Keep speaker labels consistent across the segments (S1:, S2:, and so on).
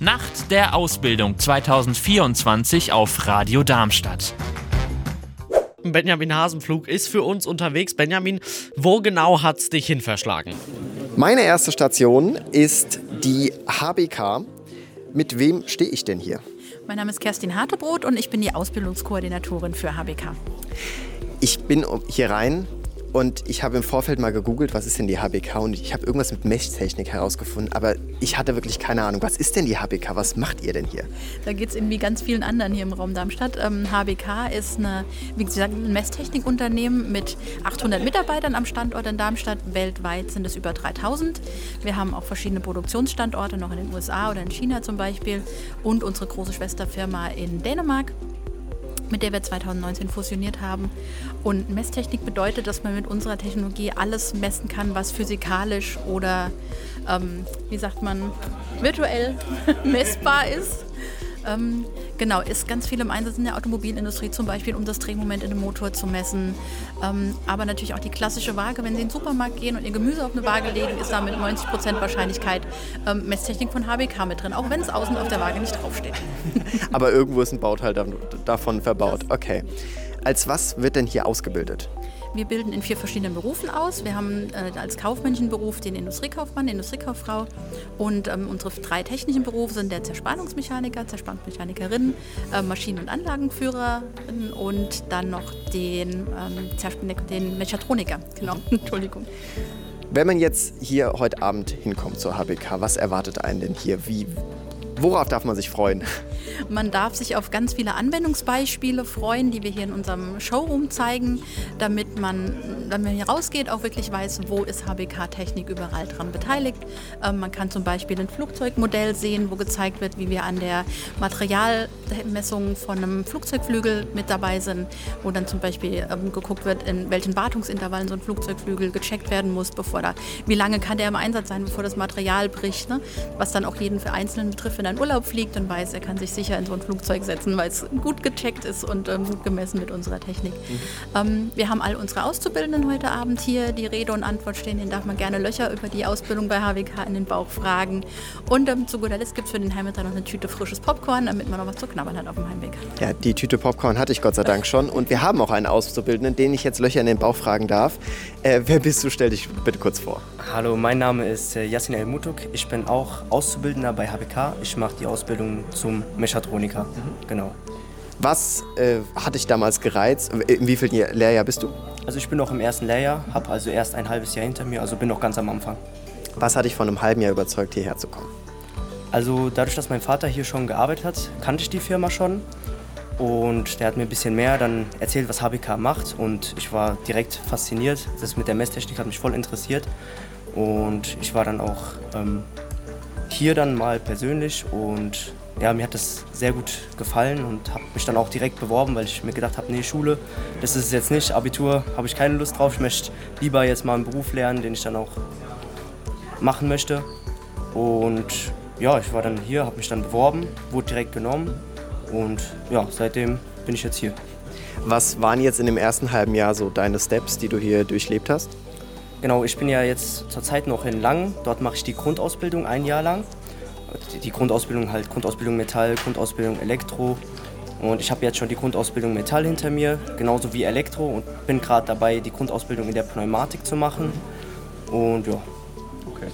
S1: Nacht der Ausbildung 2024 auf Radio Darmstadt.
S2: Benjamin Hasenflug ist für uns unterwegs. Benjamin, wo genau hat's dich hin verschlagen?
S3: Meine erste Station ist die HBK. Mit wem stehe ich denn hier?
S4: Mein Name ist Kerstin Hartebrot und ich bin die Ausbildungskoordinatorin für HBK.
S3: Ich bin hier rein und ich habe im Vorfeld mal gegoogelt, was ist denn die HBK und ich habe irgendwas mit Messtechnik herausgefunden, aber ich hatte wirklich keine Ahnung. Was ist denn die HBK? Was macht ihr denn hier?
S4: Da geht es Ihnen wie ganz vielen anderen hier im Raum Darmstadt. Ähm, HBK ist eine, wie gesagt, ein Messtechnikunternehmen mit 800 Mitarbeitern am Standort in Darmstadt. Weltweit sind es über 3000. Wir haben auch verschiedene Produktionsstandorte, noch in den USA oder in China zum Beispiel und unsere große Schwesterfirma in Dänemark mit der wir 2019 fusioniert haben. Und Messtechnik bedeutet, dass man mit unserer Technologie alles messen kann, was physikalisch oder, ähm, wie sagt man, virtuell messbar ist. Ähm, genau, ist ganz viel im Einsatz in der Automobilindustrie, zum Beispiel um das Drehmoment in einem Motor zu messen. Ähm, aber natürlich auch die klassische Waage, wenn Sie in den Supermarkt gehen und Ihr Gemüse auf eine Waage legen, ist da mit 90% Wahrscheinlichkeit ähm, Messtechnik von HBK mit drin, auch wenn es außen auf der Waage nicht draufsteht.
S3: Aber irgendwo ist ein Bauteil davon verbaut. Okay. Als was wird denn hier ausgebildet?
S4: Wir bilden in vier verschiedenen Berufen aus. Wir haben äh, als kaufmännischen Beruf den Industriekaufmann, die Industriekauffrau und ähm, unsere drei technischen Berufe sind der Zerspannungsmechaniker, Zerspannungsmechanikerin, äh, Maschinen- und Anlagenführerin und dann noch den, ähm, den Mechatroniker. Genau, Entschuldigung.
S3: Wenn man jetzt hier heute Abend hinkommt zur HBK, was erwartet einen denn hier? Wie, worauf darf man sich freuen?
S4: Man darf sich auf ganz viele Anwendungsbeispiele freuen, die wir hier in unserem Showroom zeigen, damit man, wenn man hier rausgeht, auch wirklich weiß, wo ist HBK-Technik überall dran beteiligt. Ähm, man kann zum Beispiel ein Flugzeugmodell sehen, wo gezeigt wird, wie wir an der Materialmessung von einem Flugzeugflügel mit dabei sind, wo dann zum Beispiel ähm, geguckt wird, in welchen Wartungsintervallen so ein Flugzeugflügel gecheckt werden muss, bevor da, wie lange kann der im Einsatz sein, bevor das Material bricht, ne? was dann auch jeden für Einzelnen betrifft, wenn er in Urlaub fliegt und weiß, er kann sich sicher in so ein Flugzeug setzen, weil es gut gecheckt ist und ähm, gut gemessen mit unserer Technik. Mhm. Ähm, wir haben all unsere Auszubildenden heute Abend hier, die Rede und Antwort stehen. Denen darf man gerne Löcher über die Ausbildung bei HWK in den Bauch fragen. Und ähm, zu guter Letzt gibt es für den Heimwärter noch eine Tüte frisches Popcorn, damit man noch was zu knabbern hat auf dem Heimweg.
S3: Ja, die Tüte Popcorn hatte ich Gott sei Dank schon. Und wir haben auch einen Auszubildenden, den ich jetzt Löcher in den Bauch fragen darf. Äh, wer bist du? Stell dich bitte kurz vor.
S5: Hallo, mein Name ist äh, Yassin El Mutuk. Ich bin auch Auszubildender bei HBK. Ich mache die Ausbildung zum Mechatroniker. Mhm. Genau.
S3: Was äh, hat dich damals gereizt? In wie viel Lehrjahr bist du?
S5: Also ich bin noch im ersten Lehrjahr, habe also erst ein halbes Jahr hinter mir, also bin noch ganz am Anfang.
S3: Was hat dich von einem halben Jahr überzeugt, hierher zu kommen?
S5: Also dadurch, dass mein Vater hier schon gearbeitet hat, kannte ich die Firma schon. Und der hat mir ein bisschen mehr dann erzählt, was HBK macht. Und ich war direkt fasziniert. Das mit der Messtechnik hat mich voll interessiert. Und ich war dann auch ähm, hier dann mal persönlich und ja, mir hat das sehr gut gefallen und habe mich dann auch direkt beworben, weil ich mir gedacht habe, nee, Schule, das ist es jetzt nicht, Abitur habe ich keine Lust drauf. Ich möchte lieber jetzt mal einen Beruf lernen, den ich dann auch machen möchte. Und ja, ich war dann hier, habe mich dann beworben, wurde direkt genommen und ja, seitdem bin ich jetzt hier.
S3: Was waren jetzt in dem ersten halben Jahr so deine Steps, die du hier durchlebt hast?
S5: Genau, ich bin ja jetzt zurzeit noch in Lang. Dort mache ich die Grundausbildung ein Jahr lang die Grundausbildung halt Grundausbildung Metall, Grundausbildung Elektro. Und ich habe jetzt schon die Grundausbildung Metall hinter mir, genauso wie Elektro und bin gerade dabei, die Grundausbildung in der Pneumatik zu machen. Und ja.
S3: Okay.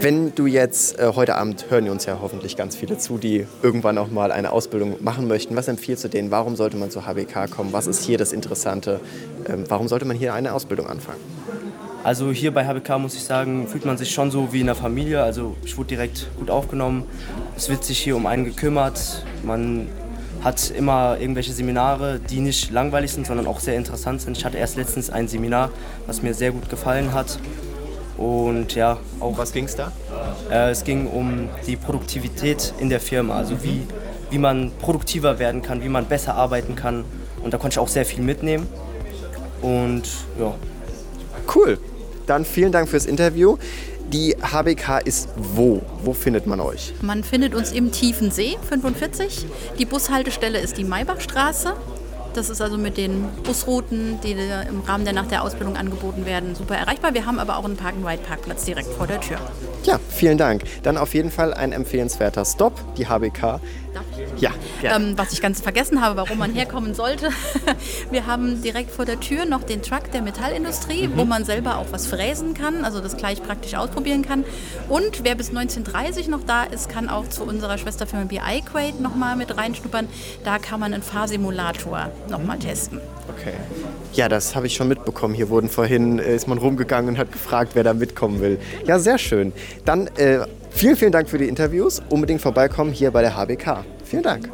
S3: Wenn du jetzt äh, heute Abend hören uns ja hoffentlich ganz viele zu, die irgendwann auch mal eine Ausbildung machen möchten. Was empfiehlst du denen? Warum sollte man zur HBK kommen? Was ist hier das Interessante? Ähm, warum sollte man hier eine Ausbildung anfangen?
S5: Also hier bei HBK muss ich sagen, fühlt man sich schon so wie in der Familie. Also ich wurde direkt gut aufgenommen. Es wird sich hier um einen gekümmert. Man hat immer irgendwelche Seminare, die nicht langweilig sind, sondern auch sehr interessant sind. Ich hatte erst letztens ein Seminar, was mir sehr gut gefallen hat. Und ja, auch
S3: Was ging es da?
S5: äh, es ging um die Produktivität in der Firma, also wie, wie man produktiver werden kann, wie man besser arbeiten kann. Und da konnte ich auch sehr viel mitnehmen. Und ja,
S3: Cool. Dann vielen Dank fürs Interview. Die HBK ist wo? Wo findet man euch?
S4: Man findet uns im Tiefen See 45. Die Bushaltestelle ist die Maybachstraße. Das ist also mit den Busrouten, die im Rahmen der nach der Ausbildung angeboten werden, super erreichbar. Wir haben aber auch einen Park-and-Ride-Parkplatz direkt vor der Tür.
S3: Ja, vielen Dank. Dann auf jeden Fall ein empfehlenswerter Stop, die HBK.
S4: Darf ich?
S3: Ja.
S4: Ähm, was ich ganz vergessen habe, warum man herkommen sollte. Wir haben direkt vor der Tür noch den Truck der Metallindustrie, wo man selber auch was fräsen kann, also das gleich praktisch ausprobieren kann. Und wer bis 1930 noch da ist, kann auch zu unserer Schwesterfirma BI Quade nochmal mit reinschnuppern. Da kann man einen Fahrsimulator nochmal testen.
S3: Okay. Ja, das habe ich schon mitbekommen. Hier wurden vorhin, äh, ist man rumgegangen und hat gefragt, wer da mitkommen will. Ja, sehr schön. Dann äh, vielen, vielen Dank für die Interviews. Unbedingt vorbeikommen hier bei der HBK. Vielen Dank.